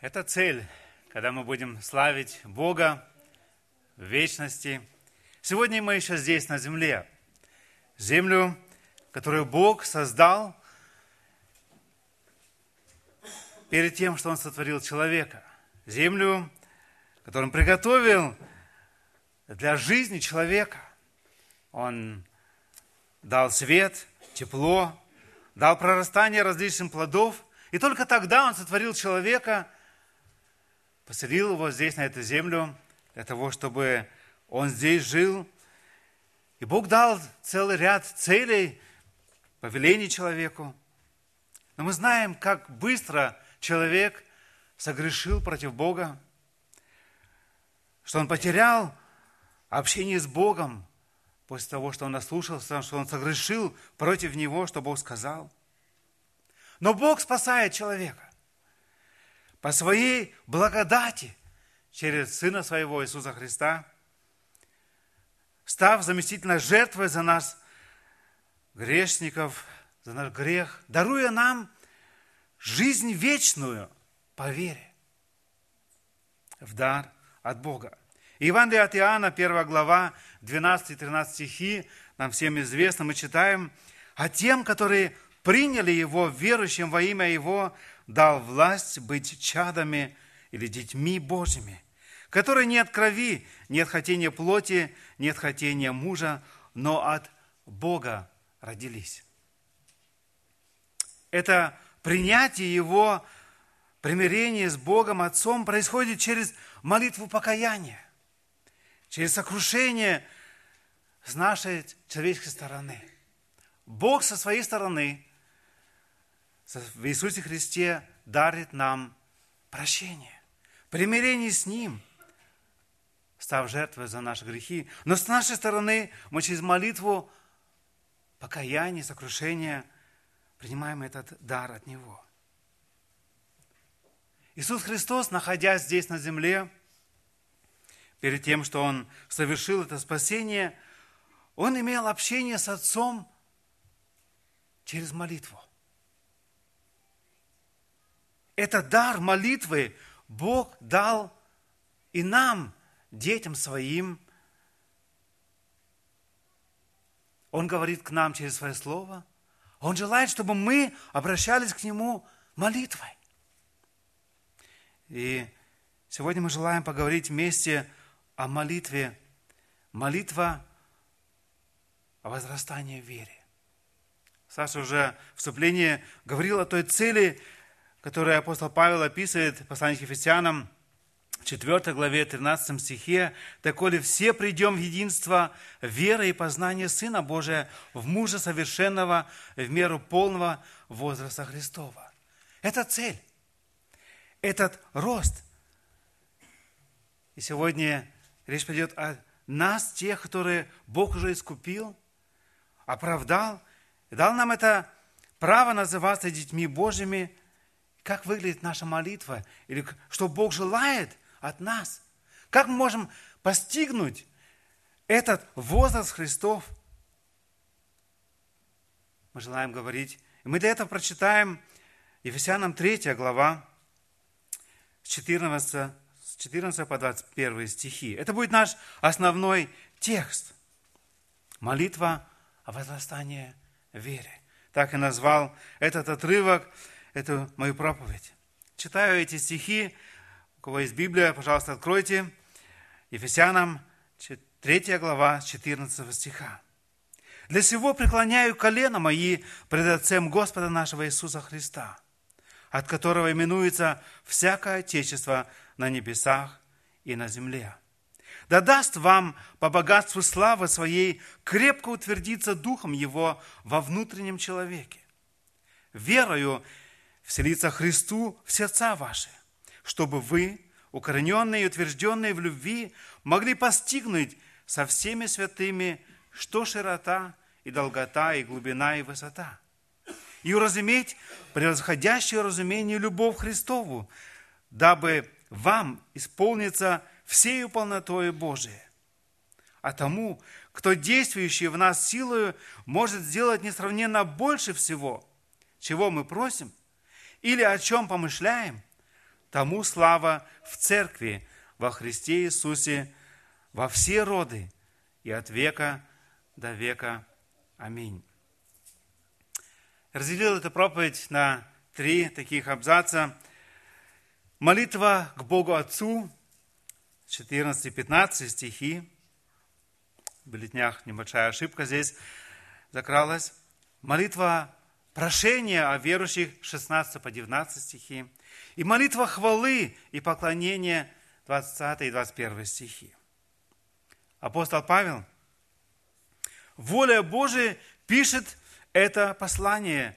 Это цель, когда мы будем славить Бога в вечности. Сегодня мы еще здесь, на земле. Землю, которую Бог создал перед тем, что Он сотворил человека. Землю, которую Он приготовил для жизни человека. Он дал свет, тепло, дал прорастание различным плодов. И только тогда Он сотворил человека – поселил его здесь, на эту землю, для того, чтобы он здесь жил. И Бог дал целый ряд целей, повелений человеку. Но мы знаем, как быстро человек согрешил против Бога, что он потерял общение с Богом после того, что он наслушался, что он согрешил против Него, что Бог сказал. Но Бог спасает человека по своей благодати через Сына Своего Иисуса Христа, став заместительной жертвой за нас, грешников, за наш грех, даруя нам жизнь вечную по вере, в дар от Бога. Евангелие от Иоанна, 1 глава, 12-13 стихи, нам всем известно, мы читаем, «А тем, которые приняли Его, верующим во имя Его, дал власть быть чадами или детьми Божьими, которые не от крови, не от хотения плоти, не от хотения мужа, но от Бога родились. Это принятие Его примирение с Богом Отцом происходит через молитву покаяния, через сокрушение с нашей человеческой стороны. Бог со своей стороны в Иисусе Христе дарит нам прощение, примирение с Ним, став жертвой за наши грехи. Но с нашей стороны мы через молитву покаяния, сокрушения принимаем этот дар от Него. Иисус Христос, находясь здесь на земле, перед тем, что Он совершил это спасение, Он имел общение с Отцом через молитву. Этот дар молитвы Бог дал и нам, детям своим. Он говорит к нам через свое слово. Он желает, чтобы мы обращались к Нему молитвой. И сегодня мы желаем поговорить вместе о молитве. Молитва о возрастании в вере. Саша уже в вступлении говорил о той цели, которое апостол Павел описывает в послании к Ефесянам, 4 главе 13 стихе, «Доколе все придем в единство веры и познания Сына Божия, в мужа совершенного, в меру полного возраста Христова». Это цель, этот рост. И сегодня речь пойдет о нас, тех, которые Бог уже искупил, оправдал, дал нам это право называться детьми Божьими – как выглядит наша молитва, или что Бог желает от нас. Как мы можем постигнуть этот возраст Христов? Мы желаем говорить. И мы для этого прочитаем Ефесянам 3 глава, с 14, с 14 по 21 стихи. Это будет наш основной текст. Молитва о возрастании в вере. Так и назвал этот отрывок эту мою проповедь. Читаю эти стихи. У кого есть Библия, пожалуйста, откройте. Ефесянам 3 глава 14 стиха. «Для сего преклоняю колено мои пред Отцем Господа нашего Иисуса Христа, от которого именуется всякое Отечество на небесах и на земле. Да даст вам по богатству славы Своей крепко утвердиться Духом Его во внутреннем человеке, верою вселиться Христу в сердца ваши, чтобы вы, укорененные и утвержденные в любви, могли постигнуть со всеми святыми, что широта и долгота, и глубина, и высота, и уразуметь превосходящее разумение любовь Христову, дабы вам исполниться всею полнотою Божией. А тому, кто действующий в нас силою, может сделать несравненно больше всего, чего мы просим – или о чем помышляем, тому слава в церкви во Христе Иисусе во все роды и от века до века. Аминь. Разделил эту проповедь на три таких абзаца. Молитва к Богу Отцу, 14-15 стихи. В бюллетнях небольшая ошибка здесь закралась. Молитва прошения о верующих, 16 по 19 стихи. И молитва хвалы и поклонения, 20 и 21 стихи. Апостол Павел, воля Божия, пишет это послание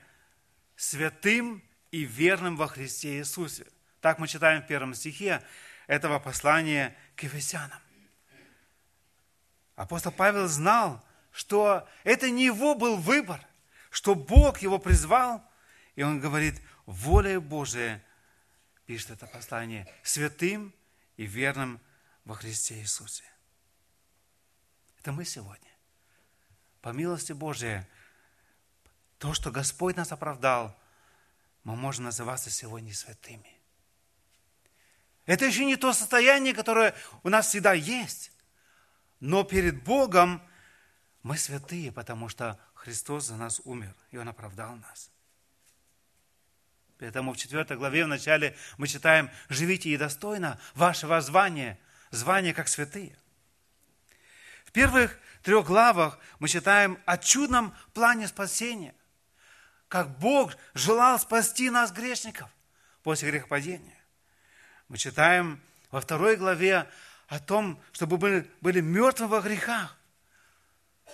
святым и верным во Христе Иисусе. Так мы читаем в первом стихе этого послания к Ефесянам. Апостол Павел знал, что это не его был выбор, что Бог его призвал, и он говорит, воля Божия, пишет это послание, святым и верным во Христе Иисусе. Это мы сегодня. По милости Божией, то, что Господь нас оправдал, мы можем называться сегодня святыми. Это еще не то состояние, которое у нас всегда есть. Но перед Богом мы святые, потому что Христос за нас умер, и Он оправдал нас. Поэтому в 4 главе в начале мы читаем «Живите и достойно вашего звания, звания как святые». В первых трех главах мы читаем о чудном плане спасения, как Бог желал спасти нас, грешников, после грехопадения. Мы читаем во второй главе о том, чтобы были, были мертвы во грехах.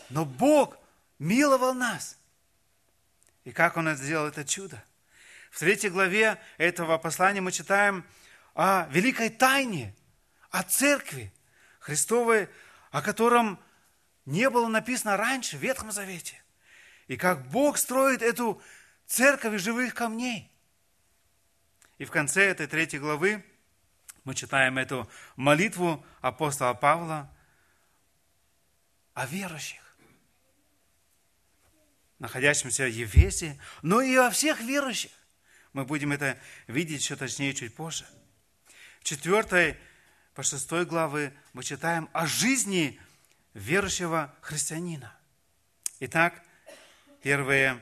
Но Бог миловал нас. И как Он сделал это чудо? В третьей главе этого послания мы читаем о великой тайне, о церкви Христовой, о котором не было написано раньше в Ветхом Завете. И как Бог строит эту церковь из живых камней. И в конце этой третьей главы мы читаем эту молитву апостола Павла о верующих, находящихся в Ефесе, но и о всех верующих. Мы будем это видеть еще точнее чуть позже. В четвертой по шестой главы мы читаем о жизни верующего христианина. Итак, первые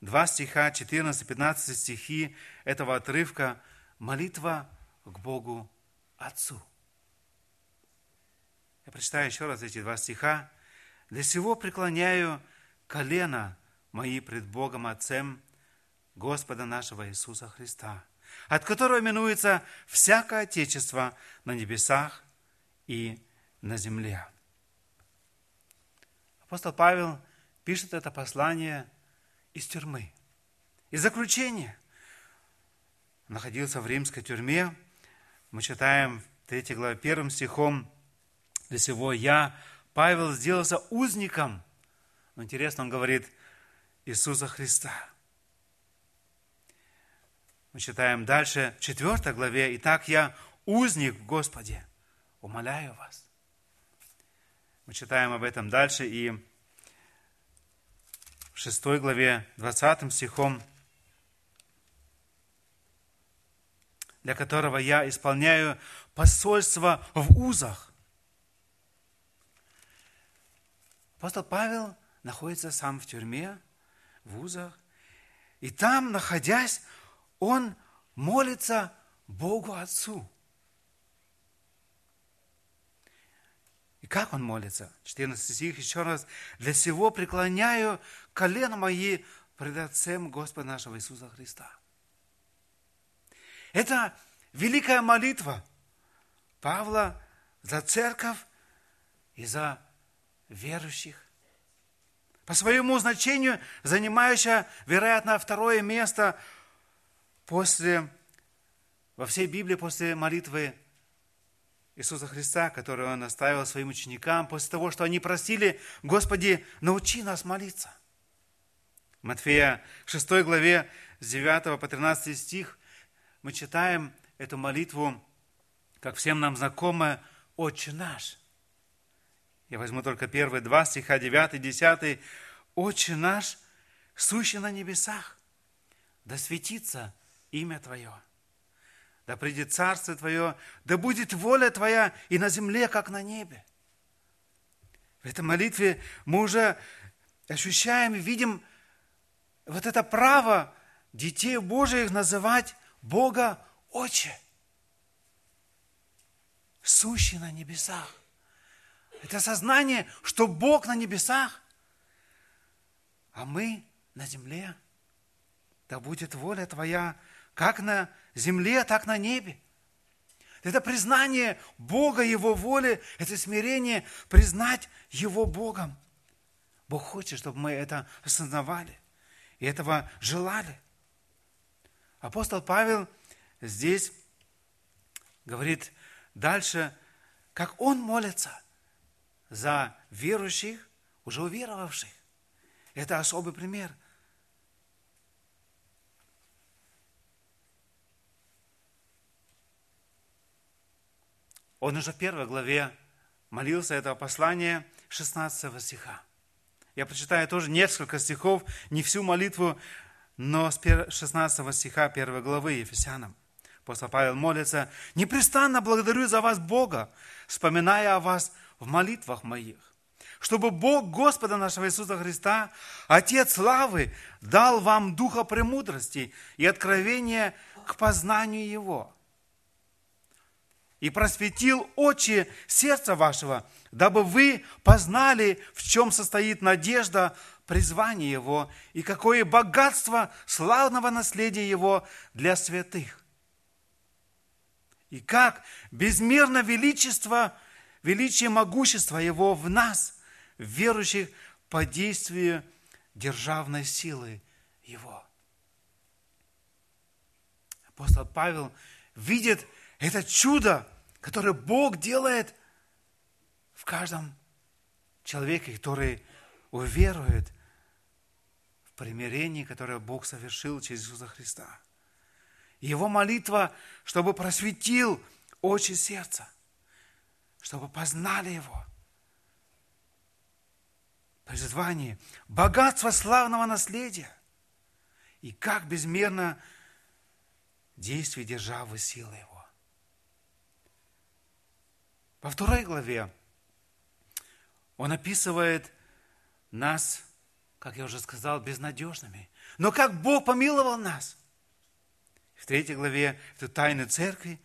два стиха, 14-15 стихи этого отрывка – молитва к Богу Отцу. Я прочитаю еще раз эти два стиха. «Для сего преклоняю колено мои пред Богом Отцем Господа нашего Иисуса Христа, от которого именуется всякое Отечество на небесах и на земле». Апостол Павел пишет это послание из тюрьмы, из заключения. находился в римской тюрьме, мы читаем в 3 главе 1 стихом, для сего я, Павел, сделался узником. Но интересно, он говорит, Иисуса Христа. Мы читаем дальше, в 4 главе, «Итак, я узник в Господе, умоляю вас». Мы читаем об этом дальше, и в 6 главе, 20 стихом, для которого я исполняю посольство в узах. Апостол Павел находится сам в тюрьме, в узах, и там, находясь, он молится Богу Отцу. И как он молится? 14 стих еще раз. «Для сего преклоняю колено мои пред Отцем Господа нашего Иисуса Христа». Это великая молитва Павла за церковь и за верующих. По своему значению занимающая, вероятно, второе место после, во всей Библии после молитвы Иисуса Христа, которую Он оставил своим ученикам, после того, что они просили, Господи, научи нас молиться. Матфея 6 главе с 9 по 13 стих мы читаем эту молитву, как всем нам знакомая, «Отче наш». Я возьму только первые два стиха, 9 и 10. «Отче наш, сущий на небесах, да светится имя Твое, да придет Царство Твое, да будет воля Твоя и на земле, как на небе. В этой молитве мы уже ощущаем и видим вот это право детей Божьих называть Бога Отче, сущий на небесах. Это сознание, что Бог на небесах, а мы на земле. Да будет воля Твоя, как на земле, так на небе. Это признание Бога, Его воли, это смирение, признать Его Богом. Бог хочет, чтобы мы это осознавали и этого желали. Апостол Павел здесь говорит дальше, как он молится за верующих, уже уверовавших. Это особый пример. Он уже в первой главе молился этого послания 16 стиха. Я прочитаю тоже несколько стихов, не всю молитву, но с 16 стиха 1 главы Ефесянам. Апостол Павел молится, «Непрестанно благодарю за вас Бога, вспоминая о вас в молитвах моих, чтобы Бог Господа нашего Иисуса Христа, Отец славы, дал вам духа премудрости и откровения к познанию Его, и просветил очи сердца вашего, дабы вы познали, в чем состоит надежда призвания Его и какое богатство славного наследия Его для святых. И как безмерно величество, величие могущества Его в нас, верующих по действию державной силы Его. Апостол Павел видит это чудо которое Бог делает в каждом человеке, который уверует в примирении, которое Бог совершил через Иисуса Христа. его молитва, чтобы просветил очи сердца, чтобы познали Его. Призвание, богатство славного наследия и как безмерно действие державы силы Его. Во второй главе он описывает нас, как я уже сказал, безнадежными. Но как Бог помиловал нас. В третьей главе это тайны церкви.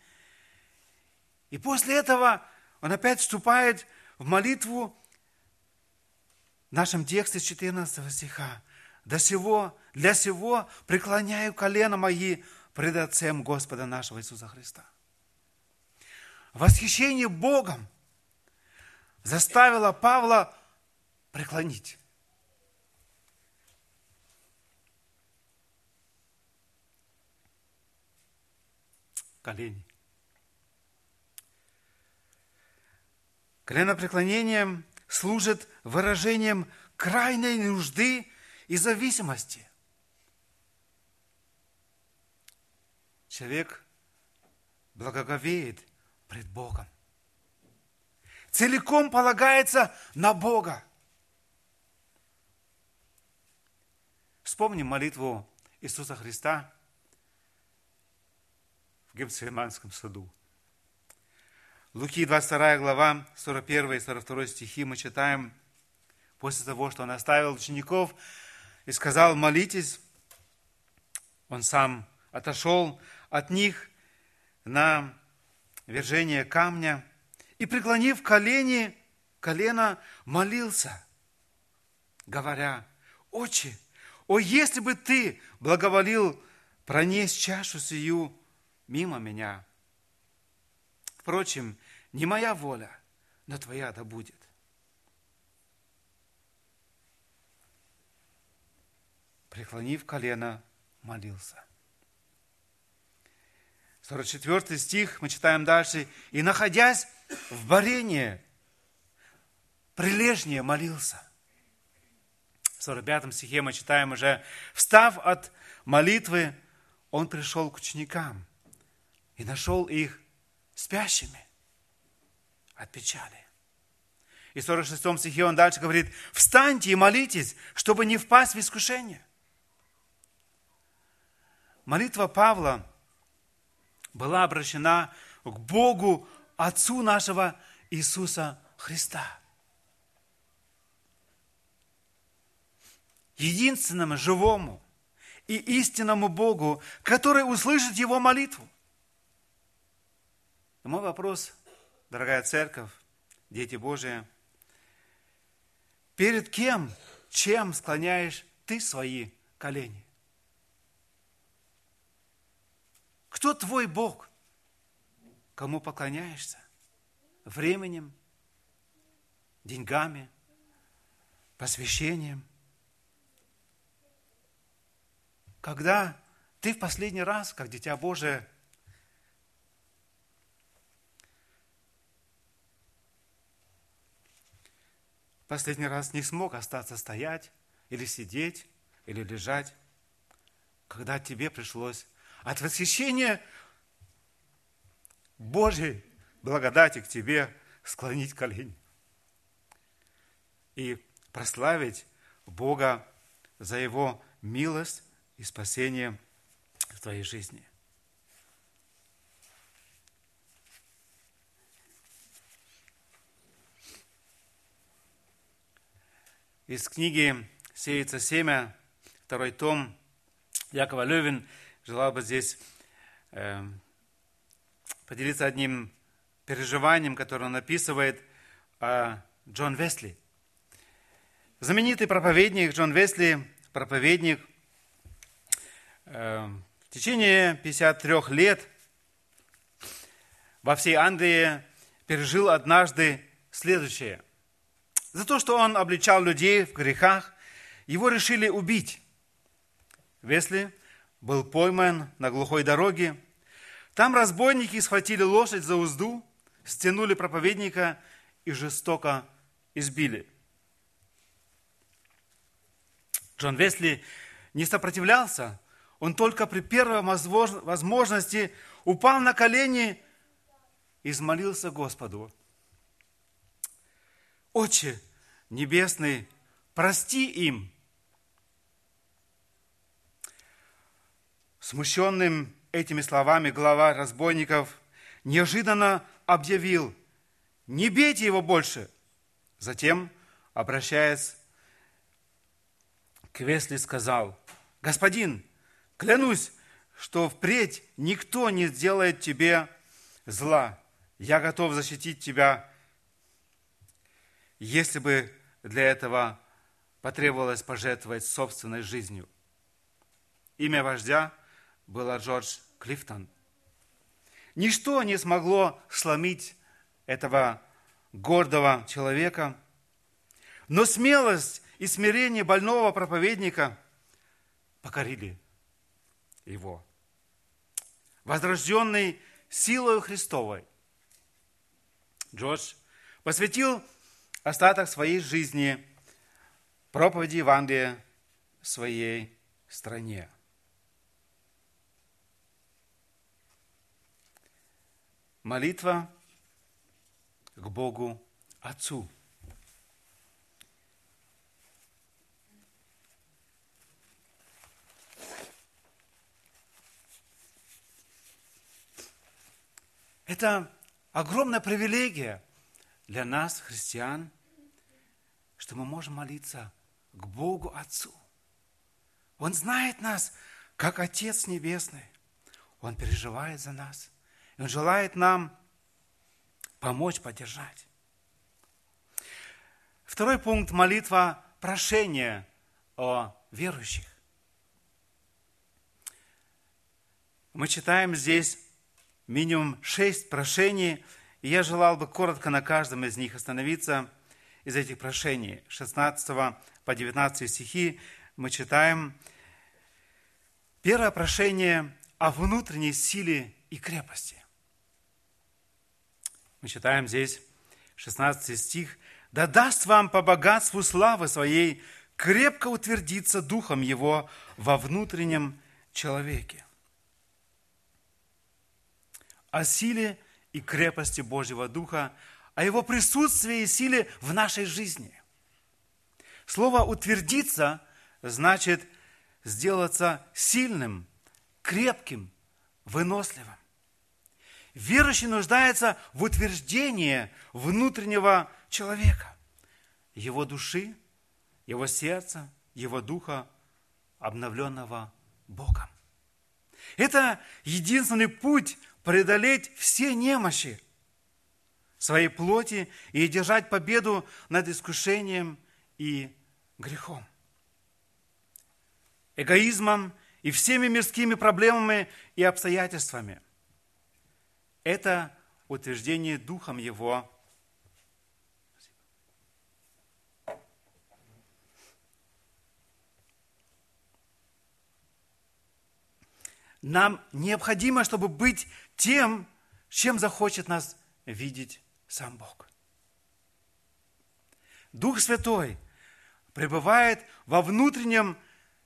И после этого он опять вступает в молитву в нашем тексте 14 стиха. До сего, для сего преклоняю колено мои пред Отцем Господа нашего Иисуса Христа восхищение Богом заставило Павла преклонить. Колени. Коленопреклонение служит выражением крайней нужды и зависимости. Человек благоговеет пред Богом. Целиком полагается на Бога. Вспомним молитву Иисуса Христа в Гефсиманском саду. Луки 22 глава, 41 и 42 стихи мы читаем после того, что он оставил учеников и сказал, молитесь. Он сам отошел от них на вержение камня и, преклонив колени, колено, молился, говоря, «Отче, о, если бы ты благоволил пронесть чашу сию мимо меня! Впрочем, не моя воля, но твоя да будет». Преклонив колено, молился. 44 стих, мы читаем дальше. «И, находясь в барении, прилежнее молился». В 45 стихе мы читаем уже, «Встав от молитвы, он пришел к ученикам и нашел их спящими от печали». И в 46 стихе он дальше говорит, «Встаньте и молитесь, чтобы не впасть в искушение». Молитва Павла – была обращена к Богу, Отцу нашего Иисуса Христа. Единственному живому и истинному Богу, который услышит его молитву. Мой вопрос, дорогая церковь, дети Божии, перед кем, чем склоняешь ты свои колени? Кто твой Бог? Кому поклоняешься? Временем, деньгами, посвящением? Когда ты в последний раз, как дитя Божие, последний раз не смог остаться стоять или сидеть, или лежать, когда тебе пришлось от восхищения Божьей благодати к тебе склонить колени и прославить Бога за Его милость и спасение в твоей жизни. Из книги «Сеется семя», второй том, Якова Левин желал бы здесь э, поделиться одним переживанием, которое он описывает о Джон Весли. Знаменитый проповедник Джон Весли, проповедник, э, в течение 53 лет во всей Англии пережил однажды следующее. За то, что он обличал людей в грехах, его решили убить. Весли был пойман на глухой дороге. Там разбойники схватили лошадь за узду, стянули проповедника и жестоко избили. Джон Весли не сопротивлялся, он только при первой возможности упал на колени и взмолился Господу. Отче Небесный, прости им, Смущенным этими словами глава разбойников неожиданно объявил, не бейте его больше. Затем, обращаясь к Весли, сказал, господин, клянусь, что впредь никто не сделает тебе зла. Я готов защитить тебя, если бы для этого потребовалось пожертвовать собственной жизнью. Имя вождя – была Джордж Клифтон. Ничто не смогло сломить этого гордого человека, но смелость и смирение больного проповедника покорили его. Возрожденный силой Христовой, Джордж посвятил остаток своей жизни проповеди Евангелия своей стране. Молитва к Богу Отцу. Это огромная привилегия для нас, христиан, что мы можем молиться к Богу Отцу. Он знает нас, как Отец Небесный. Он переживает за нас – и Он желает нам помочь, поддержать. Второй пункт – молитва прошения о верующих. Мы читаем здесь минимум шесть прошений, и я желал бы коротко на каждом из них остановиться. Из этих прошений 16 по 19 стихи мы читаем первое прошение о внутренней силе и крепости. Мы читаем здесь 16 стих. «Да даст вам по богатству славы своей крепко утвердиться Духом Его во внутреннем человеке». О силе и крепости Божьего Духа, о Его присутствии и силе в нашей жизни. Слово «утвердиться» значит сделаться сильным, крепким, выносливым. верующий нуждается в утверждении внутреннего человека, его души, его сердца, его духа, обновленного Богом. Это единственный путь преодолеть все немощи своей плоти и держать победу над искушением и грехом. Эгоизмом и всеми мирскими проблемами и обстоятельствами. Это утверждение Духом Его Нам необходимо, чтобы быть тем, чем захочет нас видеть сам Бог. Дух Святой пребывает во внутреннем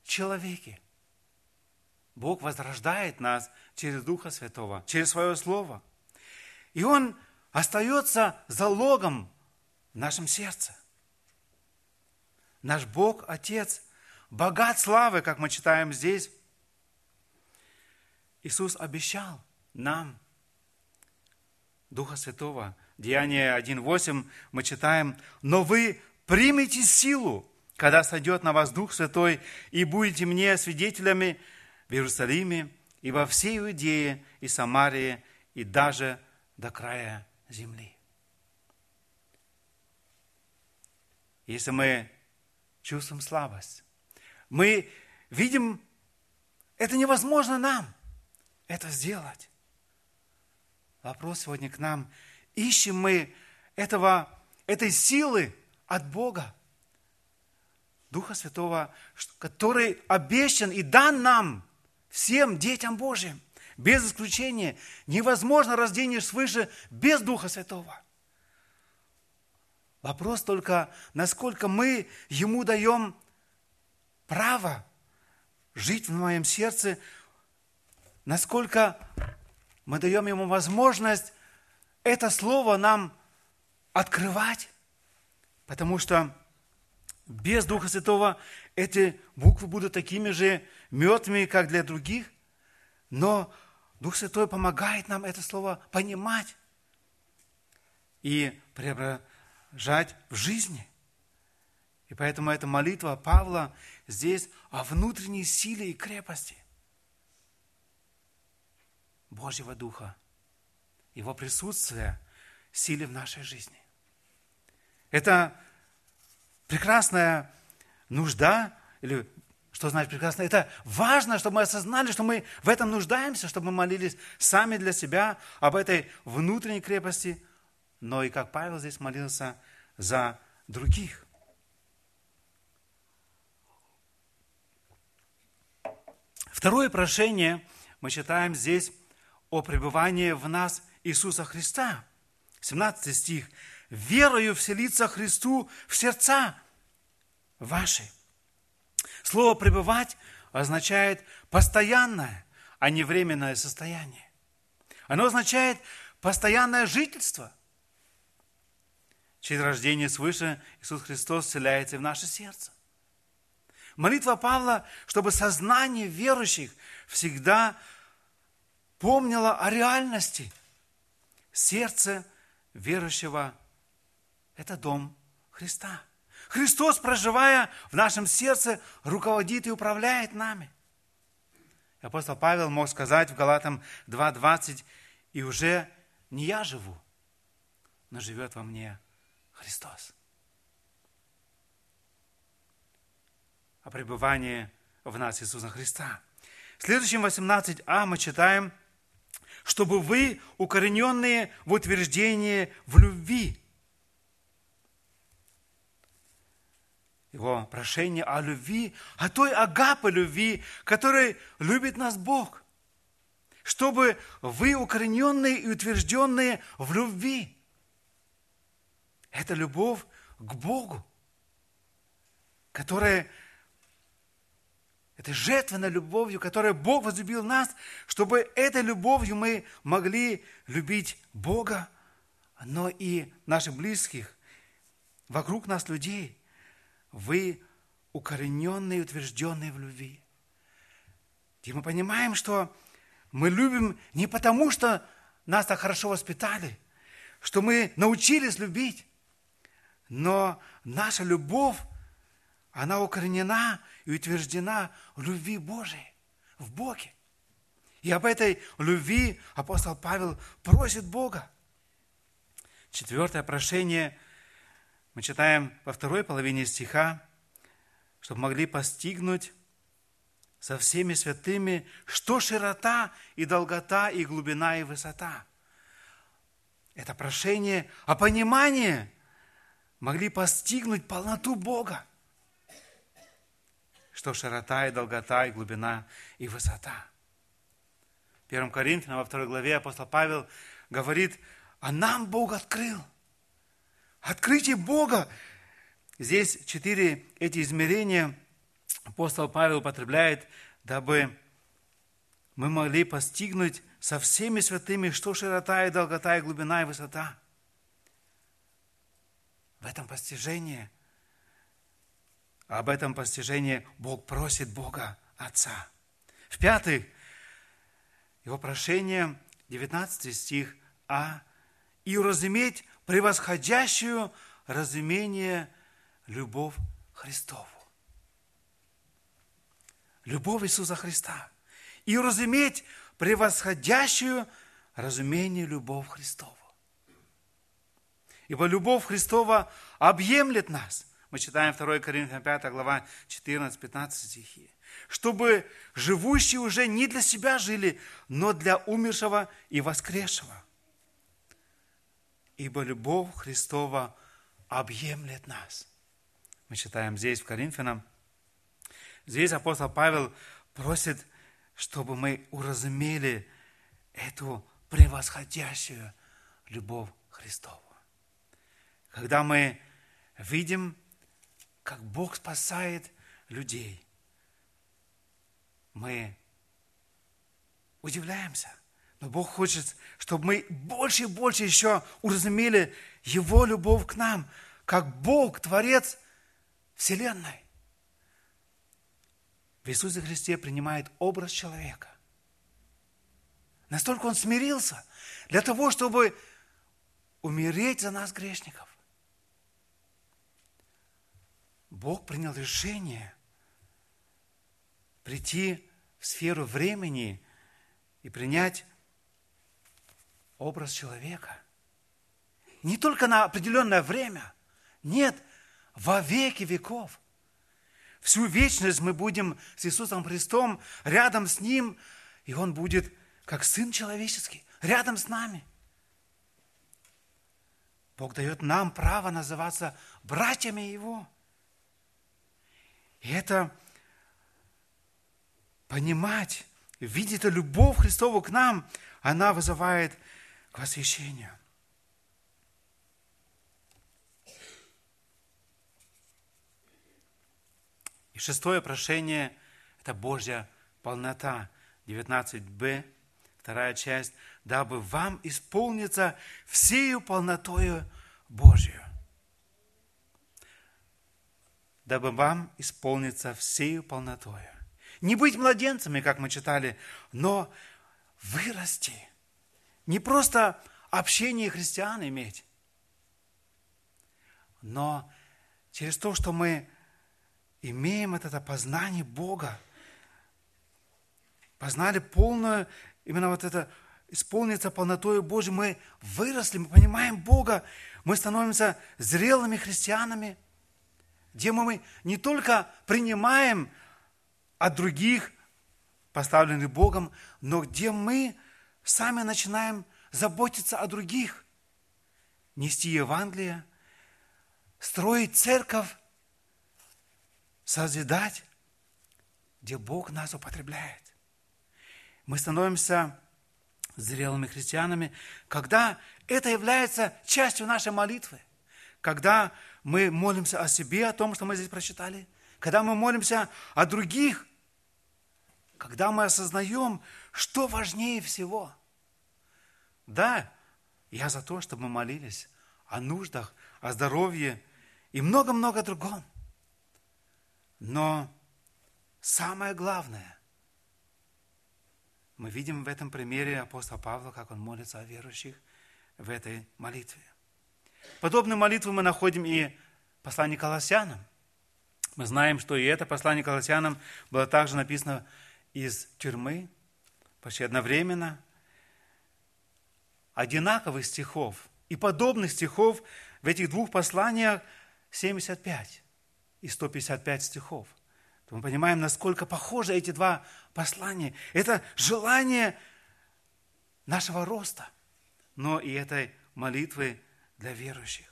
человеке. Бог возрождает нас через Духа Святого, через Свое Слово. И Он остается залогом в нашем сердце. Наш Бог, Отец, богат славы, как мы читаем здесь, Иисус обещал нам Духа Святого. Деяние 1.8 мы читаем, «Но вы примете силу, когда сойдет на вас Дух Святой, и будете мне свидетелями в Иерусалиме и во всей Иудее и Самарии, и даже до края земли». Если мы чувствуем слабость, мы видим, это невозможно нам – это сделать. Вопрос сегодня к нам. Ищем мы этого, этой силы от Бога, Духа Святого, который обещан и дан нам, всем детям Божьим, без исключения. Невозможно рождение свыше без Духа Святого. Вопрос только, насколько мы Ему даем право жить в моем сердце, насколько мы даем ему возможность это слово нам открывать, потому что без Духа Святого эти буквы будут такими же мертвыми, как для других, но Дух Святой помогает нам это слово понимать и преображать в жизни. И поэтому эта молитва Павла здесь о внутренней силе и крепости. Божьего Духа, Его присутствия, силе в нашей жизни. Это прекрасная нужда, или что значит прекрасно? Это важно, чтобы мы осознали, что мы в этом нуждаемся, чтобы мы молились сами для себя об этой внутренней крепости, но и как Павел здесь молился за других. Второе прошение мы читаем здесь о пребывании в нас Иисуса Христа. 17 стих. «Верою вселиться Христу в сердца ваши». Слово «пребывать» означает постоянное, а не временное состояние. Оно означает постоянное жительство. Через рождение свыше Иисус Христос вселяется в наше сердце. Молитва Павла, чтобы сознание верующих всегда помнила о реальности. Сердце верующего – это дом Христа. Христос, проживая в нашем сердце, руководит и управляет нами. Апостол Павел мог сказать в Галатам 2.20, «И уже не я живу, но живет во мне Христос». О пребывании в нас Иисуса Христа. В следующем 18а мы читаем – чтобы вы, укорененные в утверждении в любви, его прошение о любви, о той агапе любви, которой любит нас Бог. Чтобы вы, укорененные и утвержденные в любви. Это любовь к Богу, которая этой жертвенной любовью, которой Бог возлюбил нас, чтобы этой любовью мы могли любить Бога, но и наших близких, вокруг нас людей. Вы укорененные и утвержденные в любви. И мы понимаем, что мы любим не потому, что нас так хорошо воспитали, что мы научились любить. Но наша любовь, она укоренена и утверждена в любви Божией, в Боге. И об этой любви апостол Павел просит Бога. Четвертое прошение мы читаем во второй половине стиха, чтобы могли постигнуть со всеми святыми, что широта и долгота, и глубина, и высота. Это прошение о понимании могли постигнуть полноту Бога. Что широта и долгота, и глубина, и высота. В 1 Коринфянам, во второй главе апостол Павел говорит, а нам Бог открыл. Открытие Бога. Здесь четыре эти измерения – апостол Павел употребляет, дабы мы могли постигнуть со всеми святыми, что широта и долгота, и глубина, и высота. В этом постижении, об этом постижении Бог просит Бога Отца. В-пятых, его прошение, 19 стих, а и уразуметь превосходящую разумение любовь Христову любовь Иисуса Христа и разуметь превосходящую разумение любовь Христову. Ибо любовь Христова объемлет нас. Мы читаем 2 Коринфянам 5 глава 14-15 стихи. Чтобы живущие уже не для себя жили, но для умершего и воскресшего. Ибо любовь Христова объемлет нас. Мы читаем здесь в Коринфянам Здесь апостол Павел просит, чтобы мы уразумели эту превосходящую любовь Христову. Когда мы видим, как Бог спасает людей, мы удивляемся. Но Бог хочет, чтобы мы больше и больше еще уразумели Его любовь к нам, как Бог, Творец Вселенной в Иисусе Христе принимает образ человека. Настолько Он смирился для того, чтобы умереть за нас, грешников. Бог принял решение прийти в сферу времени и принять образ человека. Не только на определенное время, нет, во веки веков. Всю вечность мы будем с Иисусом Христом, рядом с Ним, и Он будет как Сын человеческий, рядом с нами. Бог дает нам право называться братьями Его. И это понимать, видеть эту любовь Христову к нам, она вызывает к восхищению. И шестое прошение – это Божья полнота. 19б, вторая часть. «Дабы вам исполниться всею полнотою Божью». Дабы вам исполниться всею полнотою. Не быть младенцами, как мы читали, но вырасти. Не просто общение христиан иметь, но через то, что мы имеем это познание Бога, познали полную, именно вот это, исполнится полнотой Божьей, мы выросли, мы понимаем Бога, мы становимся зрелыми христианами, где мы не только принимаем от других, поставленных Богом, но где мы сами начинаем заботиться о других, нести Евангелие, строить церковь, созидать, где Бог нас употребляет. Мы становимся зрелыми христианами, когда это является частью нашей молитвы, когда мы молимся о себе, о том, что мы здесь прочитали, когда мы молимся о других, когда мы осознаем, что важнее всего. Да, я за то, чтобы мы молились о нуждах, о здоровье и много-много другом. Но самое главное, Мы видим в этом примере апостола Павла, как он молится о верующих в этой молитве. Подобную молитву мы находим и в послании Колоссянам. Мы знаем, что и это послание Колоссянам было также написано из тюрьмы, почти одновременно. Одинаковых стихов и подобных стихов в этих двух посланиях 75 и 155 стихов. То мы понимаем, насколько похожи эти два послания. Это желание нашего роста, но и этой молитвы для верующих.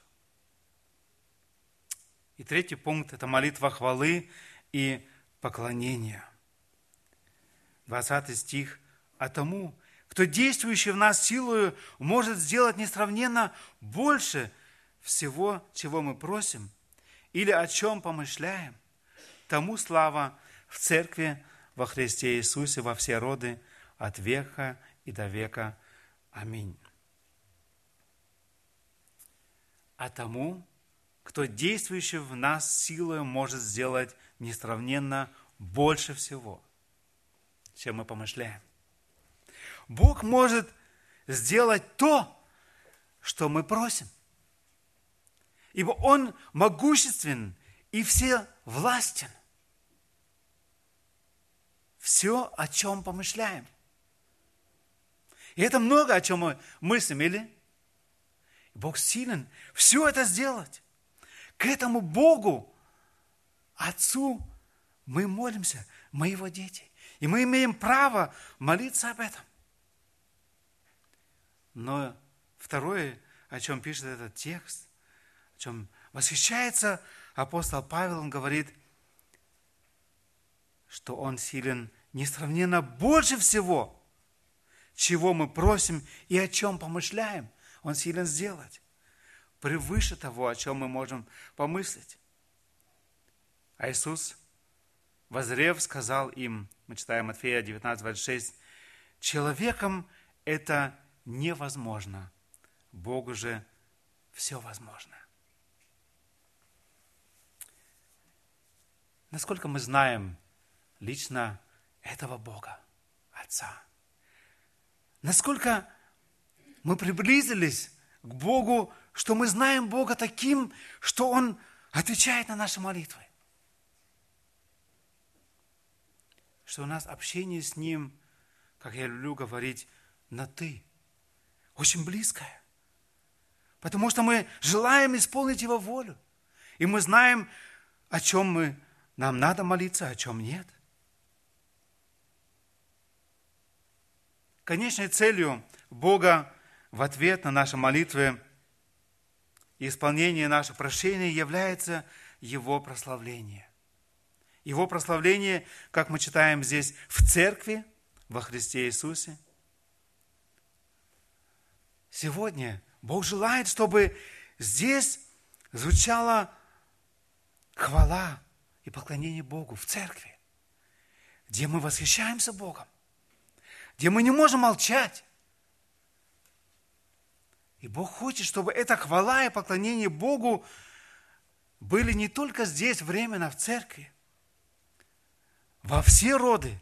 И третий пункт – это молитва хвалы и поклонения. 20 стих. «А тому, кто действующий в нас силою, может сделать несравненно больше всего, чего мы просим или о чем помышляем, тому слава в Церкви во Христе Иисусе во все роды от века и до века. Аминь. А тому, кто действующий в нас силой может сделать несравненно больше всего, чем мы помышляем. Бог может сделать то, что мы просим. Ибо Он могуществен и все властен. Все, о чем помышляем. И это много, о чем мы мыслим, или? Бог силен все это сделать. К этому Богу, Отцу, мы молимся, мы Его дети. И мы имеем право молиться об этом. Но второе, о чем пишет этот текст, о чем восхищается апостол Павел, он говорит, что он силен несравненно больше всего, чего мы просим и о чем помышляем. Он силен сделать. Превыше того, о чем мы можем помыслить. А Иисус, возрев, сказал им, мы читаем Матфея 19, 26, человеком это невозможно. Богу же все возможно. Насколько мы знаем лично этого Бога, Отца? Насколько мы приблизились к Богу, что мы знаем Бога таким, что Он отвечает на наши молитвы? Что у нас общение с Ним, как я люблю говорить, на «ты» очень близкое. Потому что мы желаем исполнить Его волю. И мы знаем, о чем мы, нам надо молиться, о чем нет. Конечной целью Бога в ответ на наши молитвы и исполнение наших прошений является Его прославление. Его прославление, как мы читаем здесь, в церкви, во Христе Иисусе – Сегодня Бог желает, чтобы здесь звучала хвала и поклонение Богу в церкви, где мы восхищаемся Богом, где мы не можем молчать. И Бог хочет, чтобы эта хвала и поклонение Богу были не только здесь временно в церкви, во все роды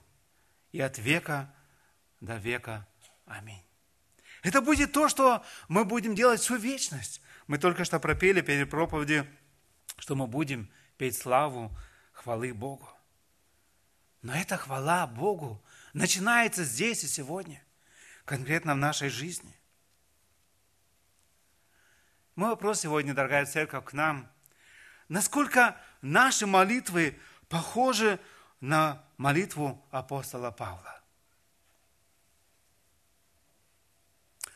и от века до века. Аминь. Это будет то, что мы будем делать всю вечность. Мы только что пропели перед проповедью, что мы будем петь славу, хвалы Богу. Но эта хвала Богу начинается здесь и сегодня, конкретно в нашей жизни. Мой вопрос сегодня, дорогая церковь, к нам. Насколько наши молитвы похожи на молитву апостола Павла?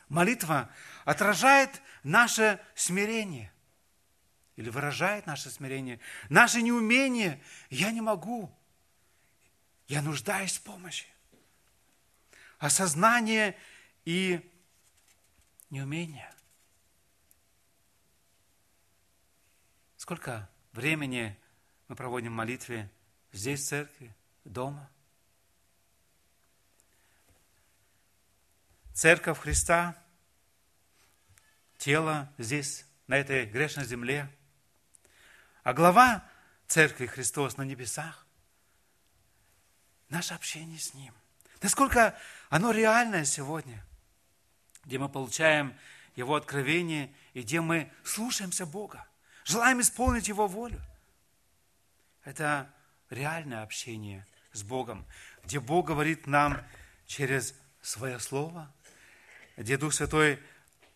Молитва отражает наше смирение или выражает наше смирение, наше неумение. Я не могу. Я нуждаюсь в помощи. Осознание и неумение. Сколько времени мы проводим в молитве здесь, в церкви, дома? Церковь Христа – тело здесь, на этой грешной земле. А глава Церкви Христос на небесах – наше общение с Ним. Насколько оно реальное сегодня, где мы получаем Его откровение и где мы слушаемся Бога, желаем исполнить Его волю. Это реальное общение с Богом, где Бог говорит нам через свое Слово, где Дух Святой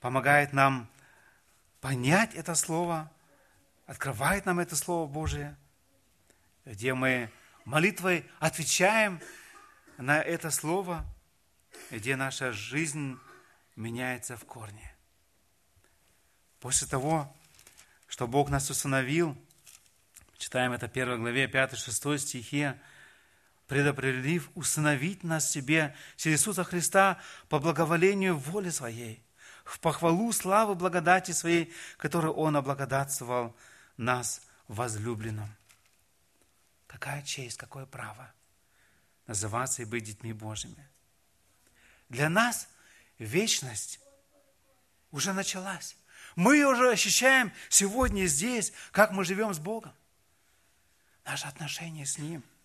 помогает нам понять это Слово, открывает нам это Слово Божие, где мы молитвой отвечаем на это Слово, где наша жизнь меняется в корне. После того, что Бог нас установил, читаем это в 1 главе 5-6 стихе, предопределив установить нас себе через Иисуса Христа по благоволению воли Своей, в похвалу славы благодати Своей, которой Он облагодатствовал нас возлюбленным. Какая честь, какое право называться и быть детьми Божьими. Для нас вечность уже началась. Мы уже ощущаем сегодня здесь, как мы живем с Богом. Наше отношение с Ним –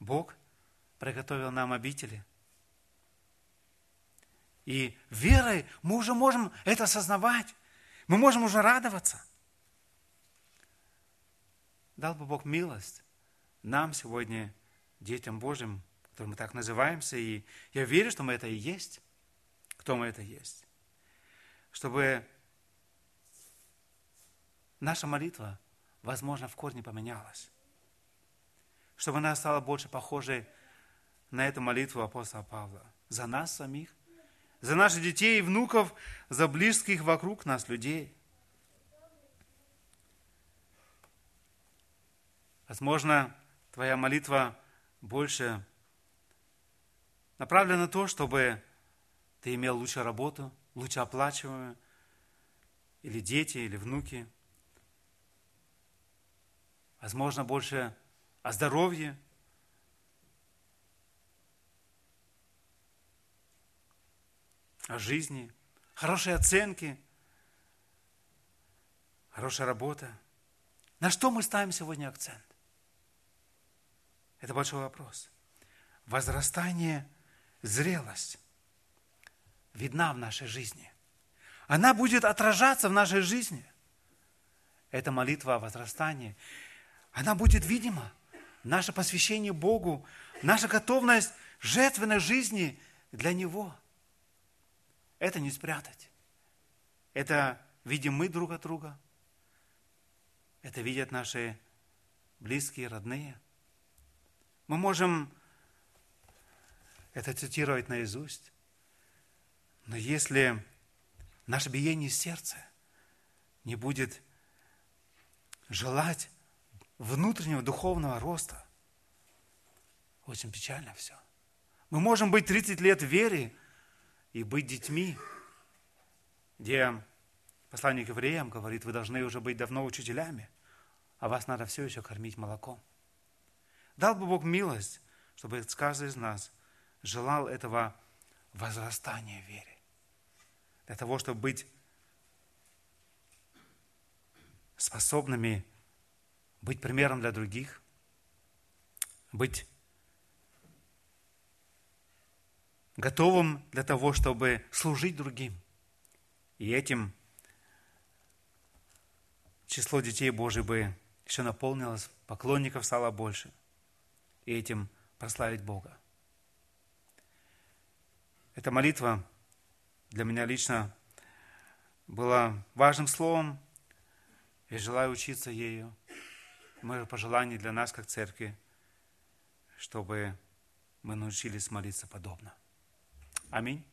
Бог приготовил нам обители. И верой мы уже можем это осознавать. Мы можем уже радоваться. Дал бы Бог милость нам сегодня, детям Божьим, которым мы так называемся, и я верю, что мы это и есть, кто мы это есть, чтобы наша молитва, возможно, в корне поменялась чтобы она стала больше похожей на эту молитву апостола Павла. За нас самих, за наших детей и внуков, за близких вокруг нас людей. Возможно, твоя молитва больше направлена на то, чтобы ты имел лучшую работу, лучше оплачиваемую, или дети, или внуки. Возможно, больше о здоровье, о жизни, хорошие оценки, хорошая работа. На что мы ставим сегодня акцент? Это большой вопрос. Возрастание, зрелость видна в нашей жизни. Она будет отражаться в нашей жизни. Это молитва о возрастании. Она будет видима наше посвящение Богу, наша готовность жертвенной жизни для Него. Это не спрятать. Это видим мы друг от друга. Это видят наши близкие, родные. Мы можем это цитировать наизусть. Но если наше биение сердца не будет желать внутреннего духовного роста. Очень печально все. Мы можем быть 30 лет в вере и быть детьми, где посланник к евреям говорит, вы должны уже быть давно учителями, а вас надо все еще кормить молоком. Дал бы Бог милость, чтобы каждый из нас желал этого возрастания вере. Для того, чтобы быть способными быть примером для других, быть готовым для того, чтобы служить другим. И этим число детей Божьих бы еще наполнилось, поклонников стало больше. И этим прославить Бога. Эта молитва для меня лично была важным словом. Я желаю учиться ею мое пожелание для нас, как церкви, чтобы мы научились молиться подобно. Аминь.